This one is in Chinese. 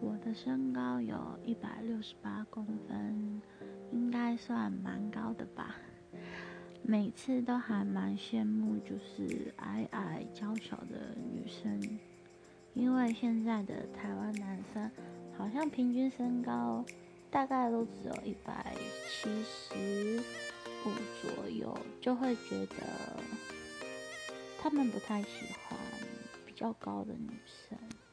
我的身高有一百六十八公分应该算蛮高的吧。每次都还蛮羡慕就是矮矮娇小的女生因为现在的台湾男生好像平均身高大概都只有一百七十五左右就会觉得他们不太喜欢比较高的女生。